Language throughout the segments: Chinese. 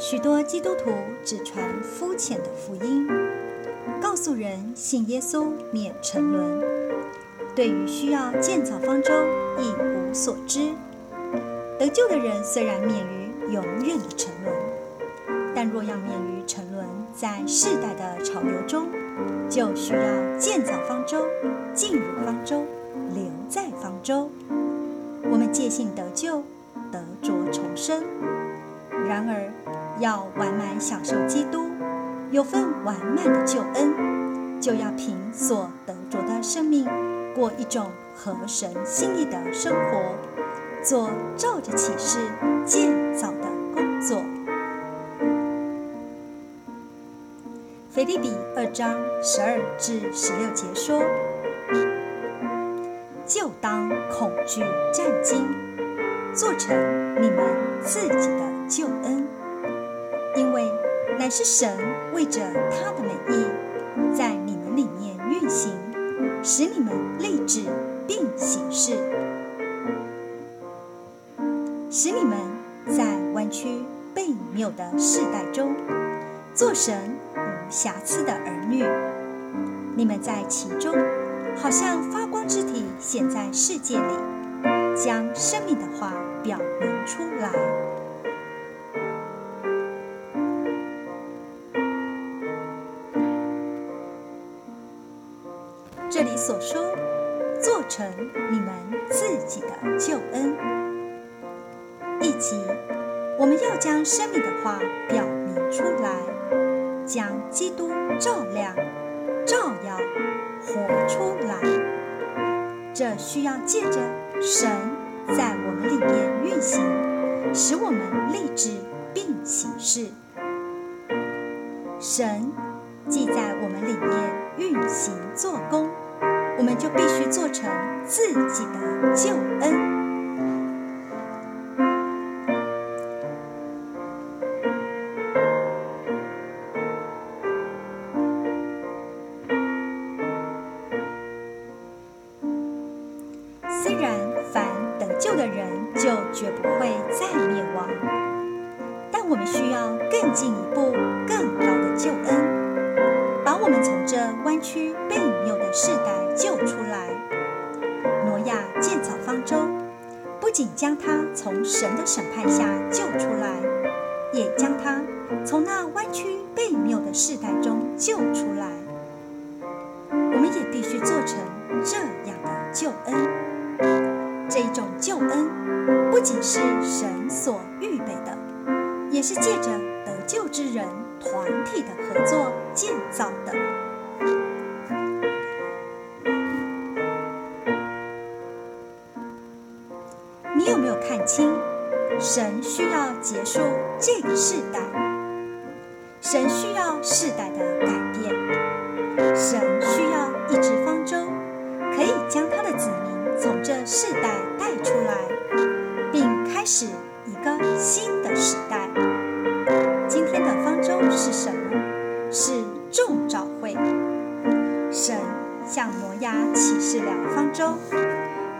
许多基督徒只传肤浅的福音，告诉人信耶稣免沉沦，对于需要建造方舟一无所知。得救的人虽然免于永远的沉沦，但若要免于沉沦，在世代的潮流中，就需要建造方舟，进入方舟，留在方舟。我们借信得救，得着重生。然而，要完满享受基督，有份完满的救恩，就要凭所得着的生命，过一种合神心意的生活，做照着启示建造的工作。腓立比二章十二至十六节说：“就当恐惧战惊，做成你们自己的救恩，因为乃是神为着他的美意，在你们里面运行，使你们立志并行事，使你们在弯曲悖谬的世代中，做神无。”瑕疵的儿女，你们在其中，好像发光之体显在世界里，将生命的话表明出来。这里所说，做成你们自己的救恩，以及我们要将生命的话表明出来。将基督照亮、照耀、活出来，这需要借着神在我们里面运行，使我们立志并行事。神既在我们里面运行做工，我们就必须做成自己的救恩。虽然凡得救的人就绝不会再灭亡，但我们需要更进一步、更高的救恩，弯曲悖谬的世代救出来。挪亚建造方舟，不仅将他从神的审判下救出来，也将他从那弯曲悖谬的世代中救出来。我们也必须做成这样的救恩。这一种救恩，不仅是神所预备的，也是借着得救之人团体的合作建造的。有没有看清？神需要结束这个世代，神需要世代的改变，神需要一只方舟，可以将他的子民。从这世代带出来，并开始一个新的时代。今天的方舟是什么？是众召会。神向摩亚启示了方舟，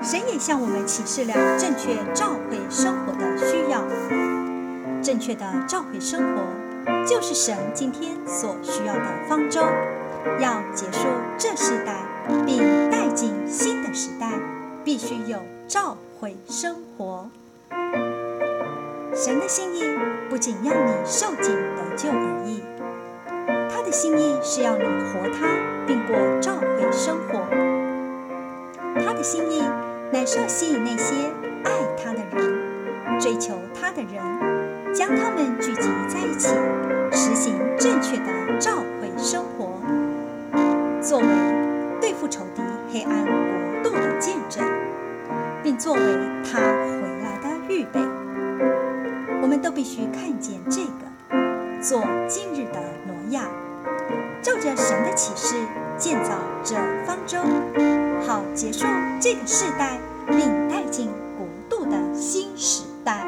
神也向我们启示了正确召会生活的需要。正确的召会生活，就是神今天所需要的方舟，要结束这世代，并带进新的时代。必须有召会生活。神的心意不仅要你受尽得救而已，他的心意是要你活他，并过召会生活。他的心意乃是要吸引那些爱他的人、追求他的人，将他们聚集在一起，实行正确的召回生活，作为对付仇敌黑暗国度的见证。并作为他回来的预备，我们都必须看见这个，做今日的挪亚，照着神的启示建造这方舟，好结束这个世代，领带进国度的新时代。